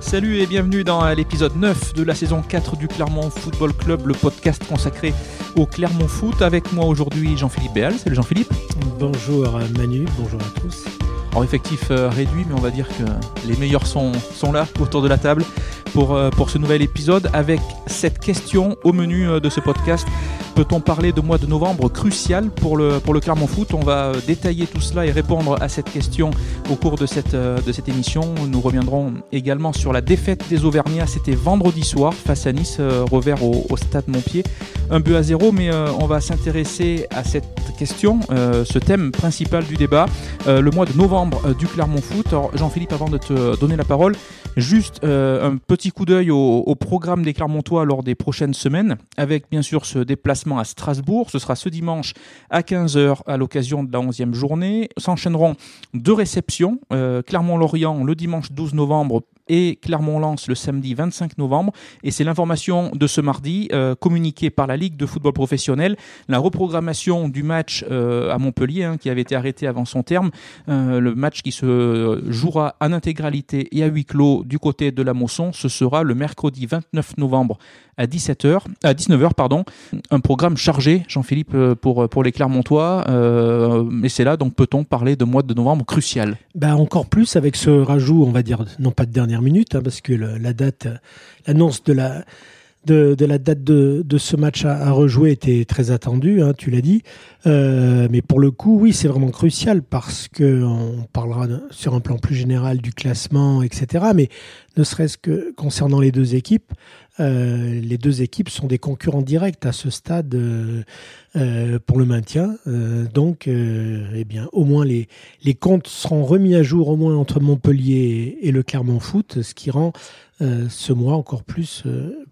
Salut et bienvenue dans l'épisode 9 de la saison 4 du Clermont Football Club, le podcast consacré au Clermont Foot. Avec moi aujourd'hui Jean-Philippe Béal. Salut Jean-Philippe. Bonjour Manu, bonjour à tous. Alors effectif euh, réduit, mais on va dire que les meilleurs sont, sont là autour de la table pour, euh, pour ce nouvel épisode avec cette question au menu euh, de ce podcast. Peut-on parler de mois de novembre crucial pour le, pour le Clermont Foot On va détailler tout cela et répondre à cette question au cours de cette, de cette émission. Nous reviendrons également sur la défaite des Auvergnats. C'était vendredi soir face à Nice, revers au, stade Montpied. Un but à zéro, mais on va s'intéresser à cette question, ce thème principal du débat, le mois de novembre du Clermont Foot. Jean-Philippe, avant de te donner la parole, juste euh, un petit coup d'œil au, au, programme des Clermontois lors des prochaines semaines, avec bien sûr ce déplacement à Strasbourg. Ce sera ce dimanche à 15h à l'occasion de la 11e journée. S'enchaîneront deux réceptions, euh, Clermont-Lorient le dimanche 12 novembre et Clermont-Lens le samedi 25 novembre. Et c'est l'information de ce mardi euh, communiquée par la Ligue de football professionnel. La reprogrammation du match euh, à Montpellier, hein, qui avait été arrêté avant son terme, euh, le match qui se jouera en intégralité et à huis clos du côté de la Mosson, ce sera le mercredi 29 novembre à 17h, à 19h pardon, un programme chargé, Jean-Philippe, pour pour les Clermontois. Mais c'est là donc peut-on parler de mois de novembre crucial? Bah encore plus avec ce rajout, on va dire non pas de dernière minute, hein, parce que la date, l'annonce de la de, la date de, ce match à, rejouer était très attendue, hein, tu l'as dit. Euh, mais pour le coup, oui, c'est vraiment crucial parce que on parlera sur un plan plus général du classement, etc. Mais ne serait-ce que concernant les deux équipes, euh, les deux équipes sont des concurrents directs à ce stade euh, pour le maintien. Donc, eh bien, au moins les, les comptes seront remis à jour au moins entre Montpellier et le Clermont Foot, ce qui rend ce mois encore plus,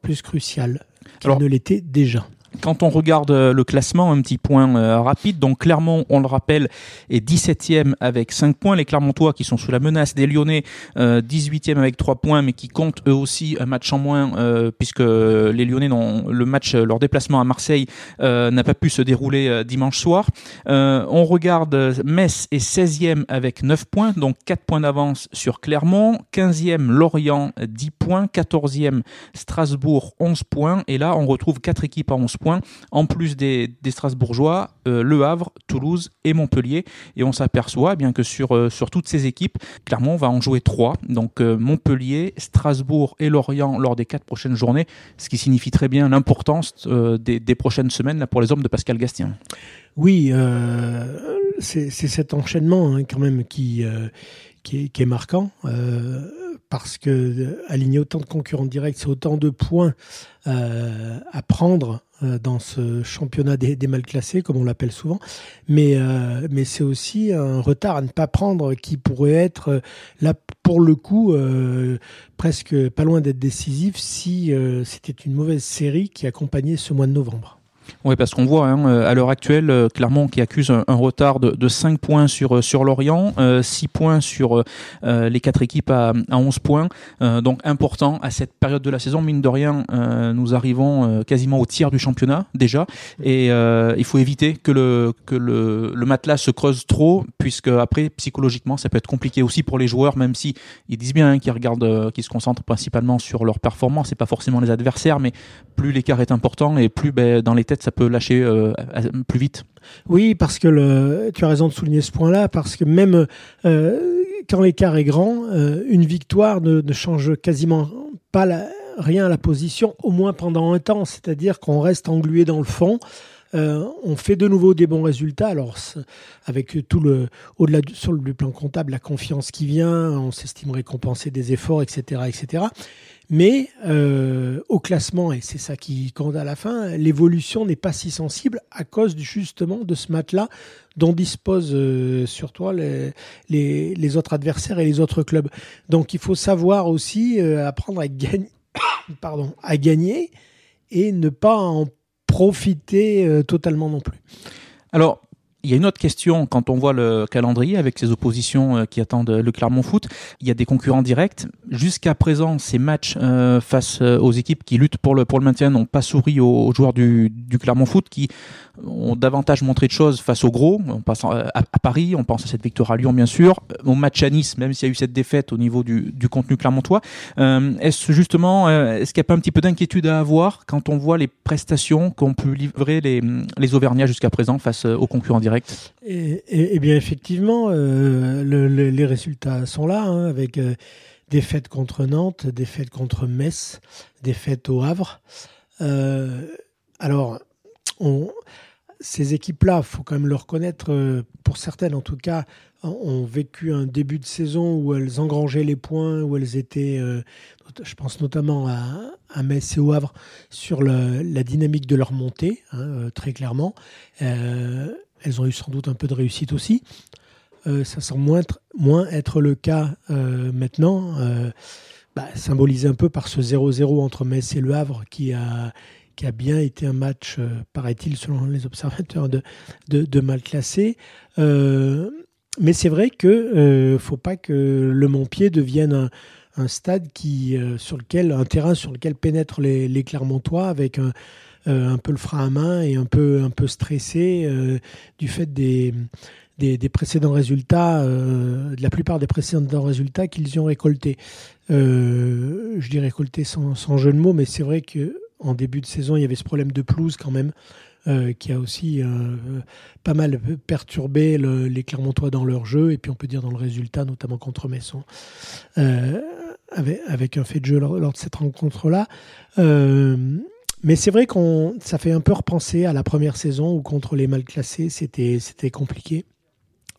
plus crucial qu'il ne l'était déjà. Quand on regarde le classement, un petit point euh, rapide. Donc Clermont, on le rappelle, est 17e avec 5 points. Les Clermontois qui sont sous la menace des Lyonnais, euh, 18e avec 3 points, mais qui comptent eux aussi un match en moins, euh, puisque les Lyonnais, n'ont le match, leur déplacement à Marseille n'a pas pu se dérouler dimanche soir. on regarde Metz est 16e avec 9 points, donc 4 points d'avance sur Clermont. 15e Lorient, 10 points. 14e Strasbourg, 11 points. Et là, on retrouve 4 équipes à 11 points en plus des, Strasbourgeois, euh, Le Havre, Toulouse et Montpellier. Et on s'aperçoit eh bien que sur, euh, sur toutes ces équipes, Clermont va en jouer trois. Donc euh, Montpellier, Strasbourg et Lorient lors des quatre prochaines journées, ce qui signifie très bien l'importance des, prochaines semaines là, pour les hommes de Pascal Gastien. Oui, c'est cet enchaînement hein, quand même qui, qui est, marquant parce que aligner autant de concurrents directs, c'est autant de points à prendre dans ce championnat des, mal classés, comme on l'appelle souvent. Mais, euh, mais c'est aussi un retard à ne pas prendre qui pourrait être là pour le coup presque pas loin d'être décisif si c'était une mauvaise série qui accompagnait ce mois de novembre. Oui, parce qu'on voit hein, à l'heure actuelle euh, Clermont qui accuse un, retard de, de, 5 points sur, euh, sur Lorient, euh, 6 points sur euh, les quatre équipes à, à 11 points. Euh, donc important à cette période de la saison, mine de rien, euh, nous arrivons quasiment au tiers du championnat déjà. Et il faut éviter que, le, que le, le matelas se creuse trop, puisque après, psychologiquement, ça peut être compliqué aussi pour les joueurs, même si ils disent bien hein, qu'ils regardent, qu'ils se concentrent principalement sur leur performance et pas forcément les adversaires, mais plus l'écart est important et plus ben, dans les ça peut lâcher euh, plus vite. Oui, parce que tu as raison de souligner ce point-là, parce que même euh, quand l'écart est grand, euh, une victoire ne, change quasiment pas rien à la position, au moins pendant un temps. C'est-à-dire qu'on reste englué dans le fond. Euh, on fait de nouveau des bons résultats. Alors, avec tout le, au-delà du, sur le plan comptable, la confiance qui vient, on s'estime récompenser des efforts, etc., etc. Mais euh, au classement, et c'est ça qui compte à la fin, l'évolution n'est pas si sensible à cause justement de ce match-là dont disposent euh, sur toi les, les, autres adversaires et les autres clubs. Donc il faut savoir aussi apprendre à gagner, pardon, à gagner et ne pas en profiter euh, totalement non plus. Alors, Il y a une autre question quand on voit le calendrier avec ces oppositions qui attendent le Clermont Foot. Il y a des concurrents directs. Jusqu'à présent, ces matchs face aux équipes qui luttent pour le maintien n'ont pas souri aux, joueurs du, Clermont Foot qui ont davantage montré de choses face aux gros. On passe à, Paris, on pense à cette victoire à Lyon bien sûr, au match à Nice, même s'il y a eu cette défaite au niveau du, contenu clermontois. Euh, est-ce justement, euh, est-ce qu'il n'y a pas un petit peu d'inquiétude à avoir quand on voit les prestations qu'ont pu livrer les, les Auvergnats jusqu'à présent face aux concurrents directs? Et, bien effectivement, euh, le, les résultats sont là, hein, avec euh, défaite contre Nantes, défaite contre Metz, défaite au Havre. Euh, alors, ces équipes-là, faut quand même le reconnaître, pour certaines en tout cas, ont vécu un début de saison où elles engrangeaient les points, où elles étaient, je pense notamment à, Metz et au Havre, sur la dynamique de leur montée, hein, très clairement. Elles ont eu sans doute un peu de réussite aussi. ça semble moins être, le cas maintenant, bah, symbolisé un peu par ce 0-0 entre Metz et le Havre qui a bien été un match, euh, paraît-il, selon les observateurs, de, mal classé. Euh, mais c'est vrai que euh, faut pas que le Montpied devienne un, stade qui, sur lequel, un terrain sur lequel pénètrent les Clermontois avec un, un peu le frein à main et un peu, un peu stressé du fait des, des, des, précédents résultats, de la plupart des précédents résultats qu'ils y ont récoltés. je dis récoltés sans, sans jeu de mots, mais c'est vrai que en début de saison, il y avait ce problème de pelouse quand même, euh, qui a aussi euh, pas mal perturbé les Clermontois dans leur jeu, et puis on peut dire dans le résultat, notamment contre Messon, euh, avec, un fait de jeu lors, de cette rencontre-là. Mais c'est vrai qu'on ça fait un peu repenser à la première saison où contre les mal classés, c'était compliqué.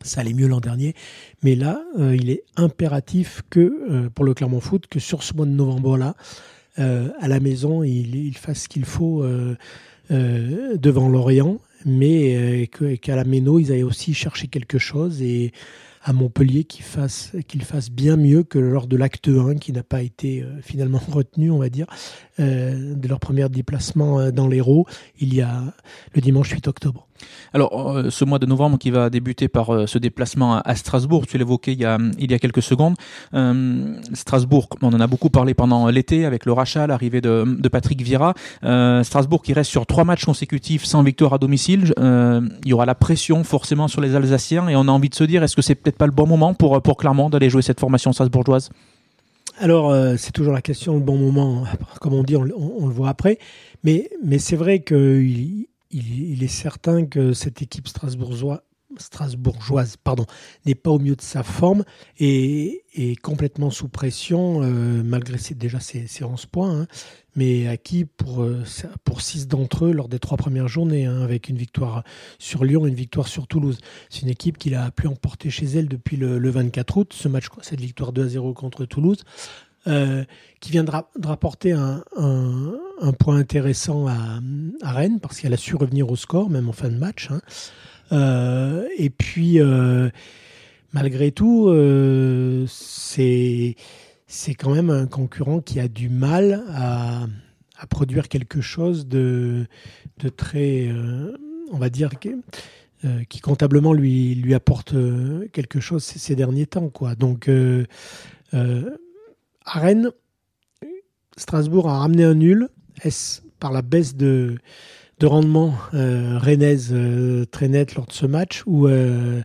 Ça allait mieux l'an dernier, mais là, il est impératif que pour le Clermont Foot que sur ce mois de novembre-là, euh, à la maison, il, il fasse ce qu'il faut euh, euh, devant l'Orient, mais qu'à la Méno, ils aient aussi cherché quelque chose et à Montpellier qu'il fasse, qu'il fasse bien mieux que lors de l'acte 1 qui n'a pas été finalement retenu, on va dire, de leur premier déplacement dans l'Hérault il y a le dimanche 8 octobre. Alors, euh, ce mois de novembre qui va débuter par euh, ce déplacement à, Strasbourg, tu l'évoquais il, y a, il y a quelques secondes. Euh, Strasbourg, on en a beaucoup parlé pendant l'été avec le rachat, l'arrivée de, Patrick Vieira. Strasbourg qui reste sur trois matchs consécutifs sans victoire à domicile. il y aura la pression forcément sur les Alsaciens et on a envie de se dire, est-ce que c'est peut-être pas le bon moment pour, pour Clermont d'aller jouer cette formation strasbourgeoise? Alors, c'est toujours la question, le bon moment, comme on dit, on, on, le voit après. Mais, mais c'est vrai qu'il il, est certain que cette équipe strasbourgeoise, strasbourgeoise pardon, n'est pas au mieux de sa forme et est complètement sous pression, euh, malgré déjà ses, 11 points, hein, mais acquis pour, euh, pour 6 d'entre eux lors des trois premières journées, hein, avec une victoire sur Lyon et une victoire sur Toulouse. C'est une équipe qu'il a pu emporter chez elle depuis le, le 24 août, ce match, cette victoire 2 à 0 contre Toulouse. Euh, qui viendra de rapporter un, point intéressant à, Rennes, parce qu'elle a su revenir au score, même en fin de match. Hein. Euh, et puis, euh, malgré tout, c'est c'est quand même un concurrent qui a du mal à, produire quelque chose de, de très, on va dire, qui comptablement lui, lui apporte quelque chose ces, derniers temps. Quoi. Donc, à Rennes, Strasbourg a ramené un nul. Est-ce par la baisse de, de rendement euh, rennaise euh, très nette lors de ce match ou euh,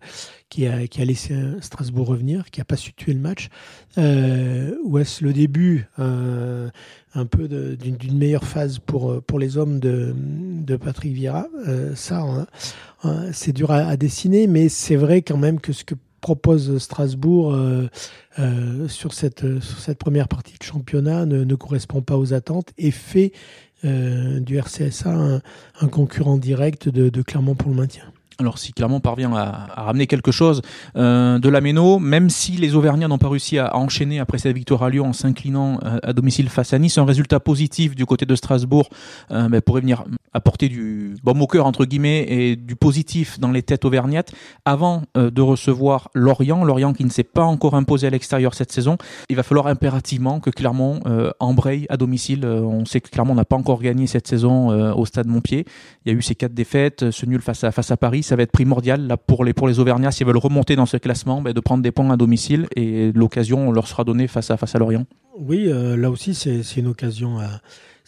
qui, a, qui a laissé Strasbourg revenir, qui n'a pas su tuer le match Ou est-ce le début un peu d'une meilleure phase pour, pour les hommes de, de Patrick Vieira? Ça, c'est dur à dessiner, mais c'est vrai quand même que ce que propose Strasbourg euh, euh, sur, cette, sur cette première partie de championnat ne, correspond pas aux attentes et fait euh, du RCSA un, un, concurrent direct de Clermont pour le maintien. Alors si Clermont parvient à, ramener quelque chose euh, de la Méno, même si les Auvergnats n'ont pas réussi à, enchaîner après cette victoire à Lyon en s'inclinant euh, à domicile face à Nice, un résultat positif du côté de Strasbourg euh, ben, pourrait venir apporter du bon au cœur entre guillemets et du positif dans les têtes auvergnates avant de recevoir Lorient, Lorient qui ne s'est pas encore imposé à l'extérieur cette saison. Il va falloir impérativement que Clermont embraye à domicile. on sait que Clermont n'a pas encore gagné cette saison au stade Montpied. Il y a eu ces quatre défaites, ce nul face à Paris Ça va être primordial là, pour, les, pour les Auvergnats, s'ils veulent remonter dans ce classement, ben, de prendre des points à domicile et l'occasion leur sera donnée face à, face à Lorient. Oui, là aussi, c'est une occasion à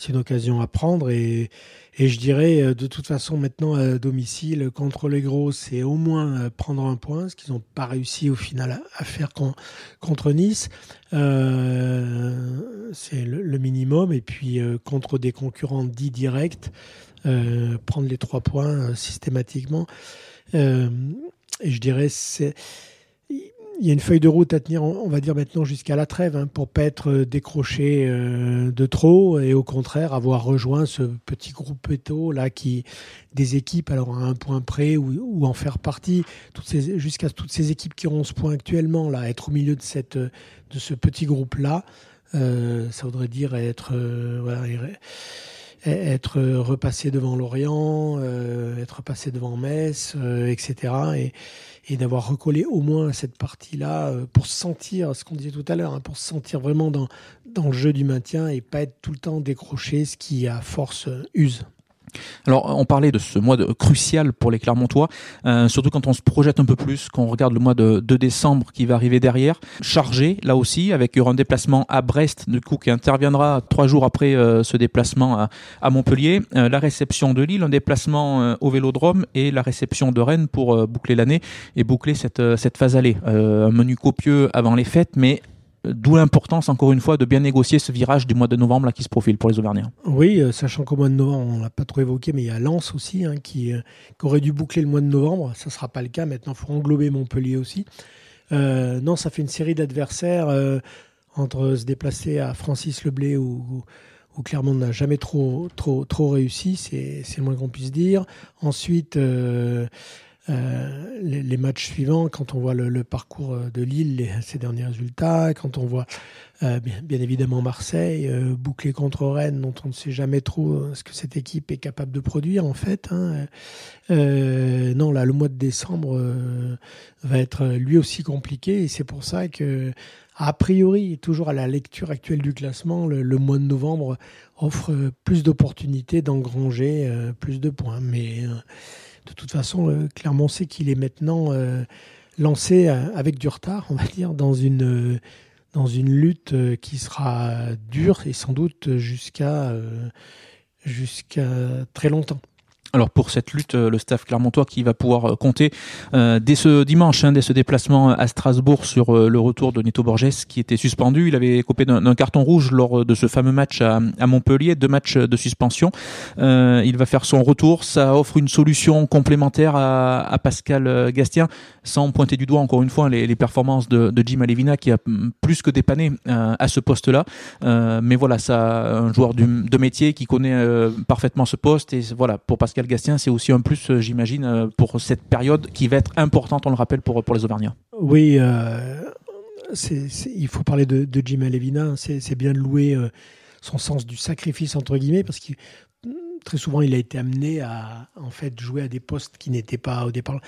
une occasion à prendre et, et je dirais euh, de toute façon maintenant à domicile contre les gros c'est au moins euh, prendre un point ce qu'ils n'ont pas réussi au final à, faire contre Nice euh, c'est le, minimum et puis euh, contre des concurrents dits directs euh, prendre les trois points systématiquement. Et je dirais il y a une feuille de route à tenir, on va dire maintenant jusqu'à la trêve, hein, pour pas être euh, décroché euh, de trop et au contraire avoir rejoint ce petit groupe péto là qui des équipes alors à un point près ou, en faire partie, jusqu'à toutes ces équipes qui ont ce point actuellement là, être au milieu de cette de ce petit groupe là, euh, ça voudrait dire être être repassé devant Lorient, être passé devant Metz, etc. Et, et d'avoir recollé au moins cette partie-là euh, pour sentir ce qu'on disait tout à l'heure, hein, pour se sentir vraiment dans, dans le jeu du maintien et pas être tout le temps décroché, ce qui à force euh, use. Alors, on parlait de ce mois de, crucial pour les Clermontois, euh, surtout quand on se projette un peu plus, quand on regarde le mois de, décembre qui va arriver derrière, chargé là aussi, avec un déplacement à Brest, du coup, qui interviendra trois jours après euh, ce déplacement à, Montpellier, euh, la réception de Lille, un déplacement au Vélodrome et la réception de Rennes pour boucler l'année et boucler cette, cette phase allée. un menu copieux avant les fêtes, mais D'où l'importance, encore une fois, de bien négocier ce virage du mois de novembre là, qui se profile pour les Auvergnats. Oui, euh, sachant qu'au mois de novembre, on l'a pas trop évoqué, mais il y a Lens aussi hein, qui, euh, qui, aurait dû boucler le mois de novembre. Ça ne sera pas le cas. Maintenant, il faut englober Montpellier aussi. Euh, non, ça fait une série d'adversaires entre se déplacer à Francis Leblé ou, ou Clermont n'a jamais trop, trop, réussi, c'est le moins qu'on puisse dire. Ensuite, les, matchs suivants, quand on voit le, parcours de Lille, ses derniers résultats, quand on voit euh, bien, évidemment Marseille, euh, bouclé contre Rennes, dont on ne sait jamais trop ce que cette équipe est capable de produire en fait. Hein. non, là, le mois de décembre va être lui aussi compliqué et c'est pour ça que, a priori, toujours à la lecture actuelle du classement, le, le mois de novembre offre plus d'opportunités d'engranger plus de points. Mais de toute façon, euh, Clermont sait qu'il est maintenant euh, lancé euh, avec du retard, on va dire, dans une, dans une lutte qui sera dure et sans doute jusqu'à jusqu'à très longtemps. Alors pour cette lutte, euh, le staff clermontois qui va pouvoir euh, compter euh, dès ce dimanche, hein, dès ce déplacement à Strasbourg sur le retour de Neto Borges qui était suspendu. Il avait coupé d'un carton rouge lors de ce fameux match à, Montpellier, deux matchs de suspension. il va faire son retour. Ça offre une solution complémentaire à, Pascal Gastien, sans pointer du doigt encore une fois les, performances de, Jim Alevina qui a plus que dépanné à ce poste-là. mais voilà, ça, un joueur de métier qui connaît parfaitement ce poste et voilà pour Pascal Gastien, c'est aussi un plus, euh, j'imagine, euh, pour cette période qui va être importante, on le rappelle, pour, pour les Auvergnats. Oui, euh, il faut parler de, Jim Alevina. C'est bien de louer son sens du sacrifice, entre guillemets, parce que très souvent, il a été amené à en fait, jouer à des postes qui n'étaient pas au départ,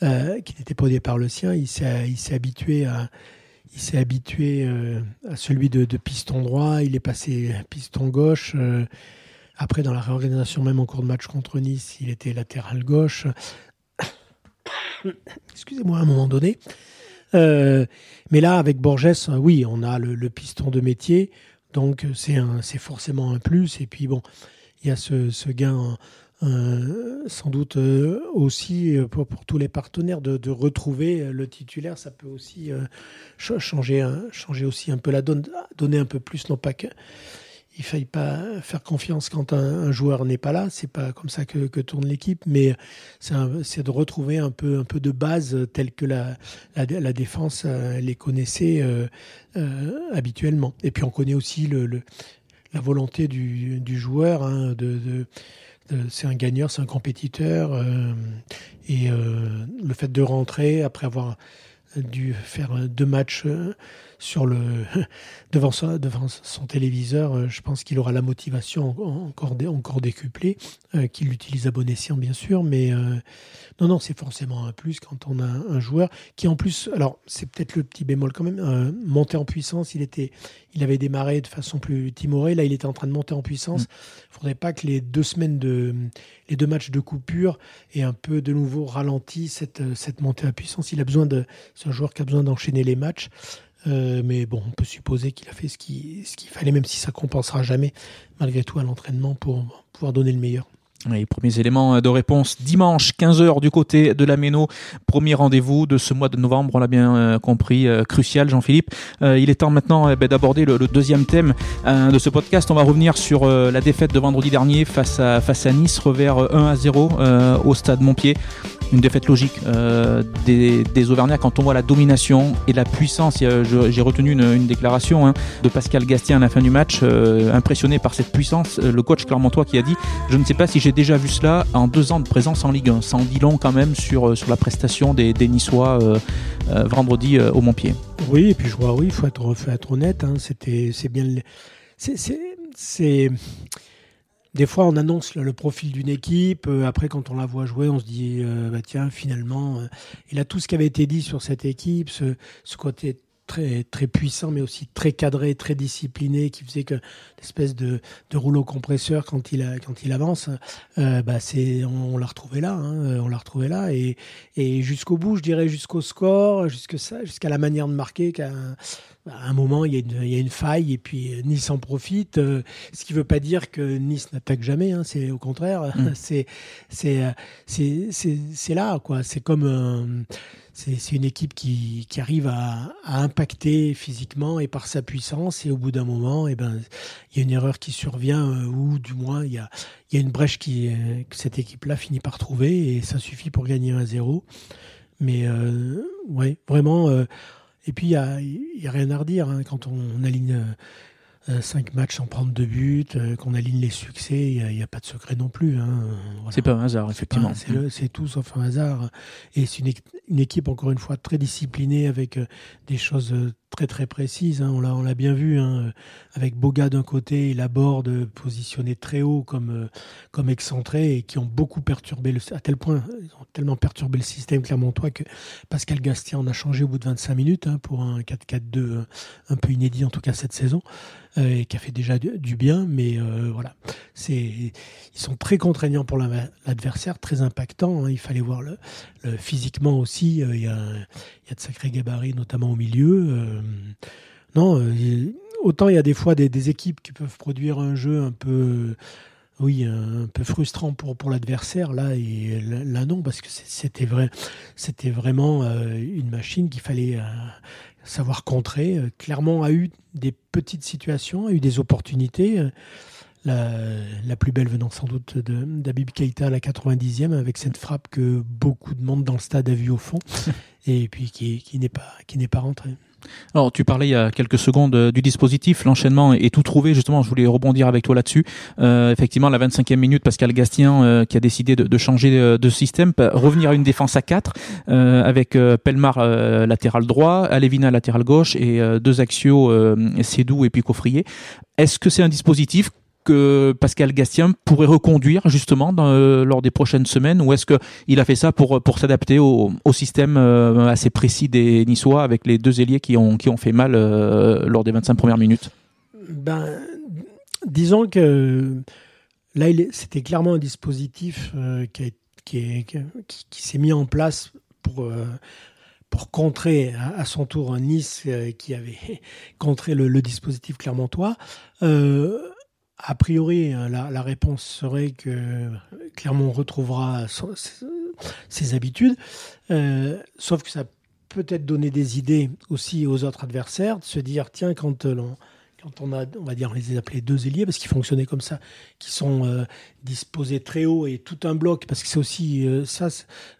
qui n'étaient pas au départ le sien. Il s'est habitué à il s'est habitué à celui de, de, piston droit, il est passé piston gauche, après, dans la réorganisation, même en cours de match contre Nice, il était latéral gauche. Excusez-moi, à un moment donné. Euh, mais là, avec Borges, oui, on a le, piston de métier. Donc, c'est forcément un plus. Et puis, bon, il y a ce, gain. Euh, sans doute euh, aussi pour, tous les partenaires de, retrouver le titulaire, ça peut aussi changer, changer aussi un peu la donne, donner un peu plus, non pas que il faille pas faire confiance quand un, joueur n'est pas là. C'est pas comme ça que, tourne l'équipe, mais c'est de retrouver un peu, de base telle que la, défense euh, les connaissait euh, euh, habituellement. Et puis on connaît aussi la volonté du, joueur hein, c'est un gagneur, c'est un compétiteur. et le fait de rentrer après avoir dû faire deux matchs sur le devant son, devant son téléviseur, euh, je pense qu'il aura la motivation encore, encore décuplée, euh, qu'il l'utilise à bon escient bien sûr, mais euh, non, non, c'est forcément un plus quand on a un joueur qui en plus, alors c'est peut-être le petit bémol quand même, euh, monter en puissance, il était, il avait démarré de façon plus timorée, là il était en train de monter en puissance. Il mm. faudrait pas que les deux semaines de, les deux matchs de coupure aient un peu de nouveau ralenti cette, cette montée en puissance. Il a besoin de, c'est un joueur qui a besoin d'enchaîner les matchs. Euh, mais bon, on peut supposer qu'il a fait ce qu'il ce qu'il fallait, même si ça compensera jamais, malgré tout, à l'entraînement pour pouvoir donner le meilleur. Les premiers éléments de réponse dimanche 15h du côté de la Méno. Premier rendez-vous de ce mois de novembre, on l'a bien euh, compris, euh, crucial Jean-Philippe. il est temps maintenant ben, d'aborder le, deuxième thème de ce podcast. On va revenir sur la défaite de vendredi dernier face à Nice, revers 1 à 0 au stade Montpied une défaite logique euh, des, des, Auvergnats quand on voit la domination et la puissance. J'ai retenu une, déclaration hein, de Pascal Gastien à la fin du match, euh, impressionné par cette puissance. Euh, le coach Clermontois qui a dit Je ne sais pas si j'ai déjà vu cela en deux ans de présence en Ligue 1. Ça en dit long quand même sur, sur la prestation des, des Niçois vendredi au Montpied. Oui, et puis je vois, oui, il faut être, faut être honnête. Hein, C'était, c'est bien. C'est des fois, on annonce le, profil d'une équipe. Euh, après, quand on la voit jouer, on se dit, euh, bah, tiens, finalement, euh, il a tout ce qui avait été dit sur cette équipe, ce, ce côté très très puissant, mais aussi très cadré, très discipliné, qui faisait que l'espèce de, de rouleau compresseur quand il a, quand il avance, euh, bah c'est on, l'a retrouvé là, hein, on l'a retrouvé là et, et jusqu'au bout, je dirais jusqu'au score, jusqu'à ça, jusqu'à la manière de marquer, qu'à un moment, il y, a une, il y, a une, faille et puis Nice en profite. Euh, ce qui ne veut pas dire que Nice n'attaque jamais. Hein, c'est au contraire, mm. c'est c'est c'est là quoi. C'est comme c'est une équipe qui, qui arrive à, à, impacter physiquement et par sa puissance. Et au bout d'un moment, et eh ben, il y a une erreur qui survient, euh, ou du moins, il y a, une brèche qui, que cette équipe-là finit par trouver, et ça suffit pour gagner un zéro. Mais euh, ouais, vraiment. Euh, et puis, il n'y a, rien à redire hein, quand on aligne euh, cinq matchs sans prendre deux buts, euh, qu'on aligne les succès, il n'y a, pas de secret non plus. Hein. C'est pas un hasard, effectivement. C'est tout sauf un hasard. Et c'est une, équipe, encore une fois, très disciplinée avec euh, des choses très très précises. Hein. On l'a bien vu hein, avec Boga d'un côté et Laborde positionné très haut comme, comme excentré et qui ont beaucoup perturbé, le, à tel point, ils ont tellement perturbé le système clermontois que Pascal Gastien en a changé au bout de 25 minutes pour un 4-4-2 un peu inédit en tout cas cette saison. Euh, et qui a fait déjà du, bien, mais euh, voilà, c'est ils sont très contraignants pour l'adversaire, très impactants. Hein. il fallait voir le, physiquement aussi, euh, il y, a, de sacrés gabarits, notamment au milieu. non, autant il y a des fois des, des, équipes qui peuvent produire un jeu un peu oui, un peu frustrant pour, pour l'adversaire là et là, non parce que c'était vrai, c'était vraiment une machine qu'il fallait savoir contrer. Euh, Clermont a eu des petites situations, a eu des opportunités. Euh, la, la plus belle venant sans doute d'Abib Keita à la 90e avec cette frappe que beaucoup de monde dans le stade a vu au fond et puis qui, qui n'est pas, qui n'est pas rentrée. Alors, tu parlais il y a quelques secondes euh, du dispositif, l'enchaînement est tout trouvé. Justement, je voulais rebondir avec toi là-dessus. Euh, effectivement, la 25e minute, Pascal Gastien euh, qui a décidé de, changer de, système, revenir à une défense à 4 euh, avec Pelmar latéral droit, Alevina latéral gauche et deux axiaux, Cédou et puis Coffrier. Est-ce que c'est un dispositif Pascal Gastien pourrait reconduire justement euh, lors des prochaines semaines ou est-ce qu'il a fait ça pour, pour s'adapter au, système euh, assez précis des Niçois avec les deux ailiers qui ont, qui ont fait mal euh, lors des 25 premières minutes? Ben, Disons que là, c'était clairement un dispositif qui, qui, qui, s'est mis en place pour pour contrer à, son tour Nice qui avait contré le, dispositif clermontois. A priori, euh, la, réponse serait que Clermont retrouvera ses habitudes, euh, sauf que ça peut être donner des idées aussi aux autres adversaires, de se dire, tiens, quand, quand on a, on va dire, on les appelait deux ailiers parce qu'ils fonctionnaient comme ça, qui sont euh, disposés très haut et tout un bloc, parce que c'est aussi euh, ça,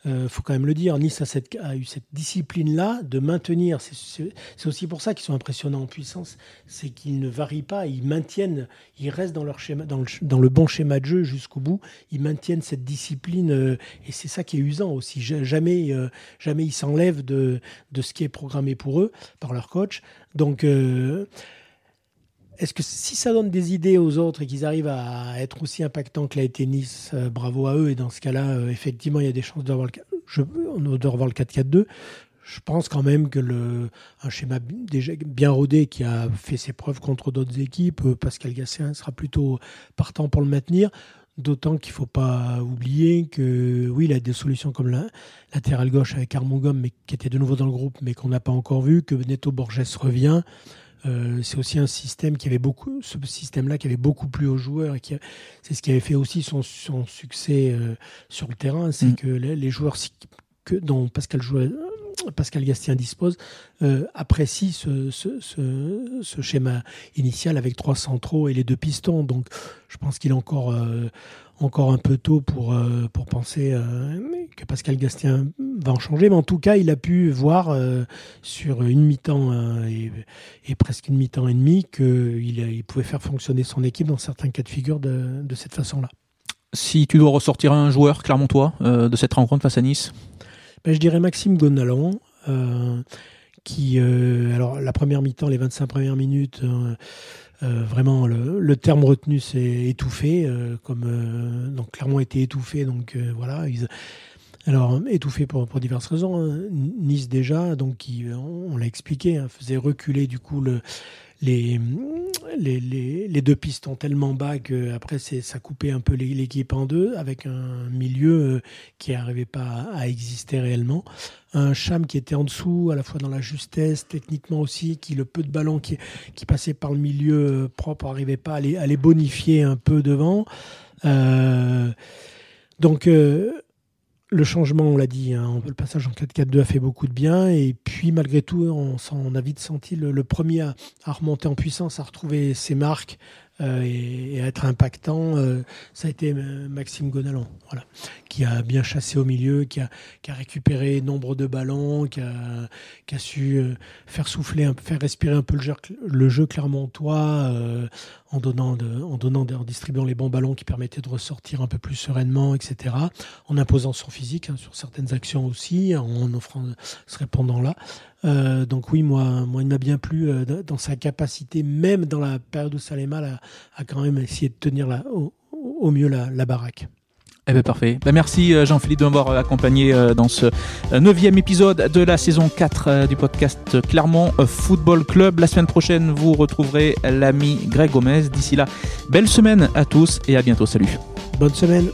euh, faut quand même le dire. Nice a, a eu cette discipline-là de maintenir. C'est aussi pour ça qu'ils sont impressionnants en puissance, c'est qu'ils ne varient pas, ils maintiennent, ils restent dans leur schéma, le, dans le bon schéma de jeu jusqu'au bout. Ils maintiennent cette discipline et c'est ça qui est usant aussi. Jamais, jamais ils s'enlèvent de, de ce qui est programmé pour eux par leur coach. Donc est-ce que si ça donne des idées aux autres et qu'ils arrivent à être aussi impactants que l'a été Nice, euh, bravo à eux. Et dans ce cas-là, euh, effectivement, il y a des chances de revoir le, de revoir le 4-4-2. Je pense quand même que un schéma déjà bien rodé qui a fait ses preuves contre d'autres équipes, euh, Pascal Gassien sera plutôt partant pour le maintenir. D'autant qu'il ne faut pas oublier que, oui, il a des solutions comme la latéral gauche avec Armogum, mais qui était de nouveau dans le groupe, mais qu'on n'a pas encore vu, que Neto Borges revient. Euh, c'est aussi un système qui avait beaucoup, ce système-là qui avait beaucoup plu aux joueurs et qui, c'est ce qui avait fait aussi son, son succès euh, sur le terrain, c'est mm. que les, joueurs que, dont Pascal Gastien dispose, euh, apprécie ce, schéma initial avec trois centraux et les deux pistons. Donc, je pense qu'il est encore encore un peu tôt pour, euh, pour penser euh, que Pascal Gastien va en changer, mais en tout cas, il a pu voir euh, sur une mi-temps et, presque une mi-temps et demi qu'il il pouvait faire fonctionner son équipe dans certains cas de figure de, de cette façon-là. Si tu dois ressortir un joueur, Clermontois, de cette rencontre face à Nice? Ben, Je dirais Maxime Gonalon qui, alors la première mi-temps, les 25 premières minutes, euh, vraiment, le, terme retenu, c'est étouffé, euh, comme euh, donc clairement été étouffé. Donc voilà, alors étouffé pour, diverses raisons. Hein. Nice déjà, donc qui, on, l'a expliqué, hein, faisait reculer du coup le, les, les, deux pistons tellement bas que après ça coupait un peu l'équipe en deux avec un milieu qui n'arrivait pas à exister réellement un Cham qui était en dessous, à la fois dans la justesse, techniquement aussi, qui le peu de ballons qui, qui passait par le milieu euh, propre n'arrivait pas à les, bonifier un peu devant. Euh, donc euh, le changement, on l'a dit, hein, le passage en 4-4-2 a fait beaucoup de bien. Et puis malgré tout, on, on a vite senti le, premier à, remonter en puissance, à retrouver ses marques, euh, et, être impactant, euh, ça a été euh, Maxime Gonalon, voilà, qui a bien chassé au milieu, qui a, qui a récupéré nombre de ballons, qui a, qui a su faire souffler, faire respirer un peu le jeu, le jeu clermontois en donnant, de, en donnant, en distribuant les bons ballons qui permettaient de ressortir un peu plus sereinement, etc. En imposant son physique hein, sur certaines actions aussi, en offrant ce répondant-là. Euh, donc oui, moi, moi, il m'a bien plu euh, dans sa capacité, même dans la période où Salema a, a quand même essayé de tenir la, au, au, mieux la, la baraque. Eh ben parfait. Ben merci euh, Jean-Philippe de m'avoir accompagné dans ce neuvième épisode de la saison 4 du podcast Clermont Football Club. La semaine prochaine, vous retrouverez l'ami Greg Gomez. D'ici là, belle semaine à tous et à bientôt. Salut. Bonne semaine.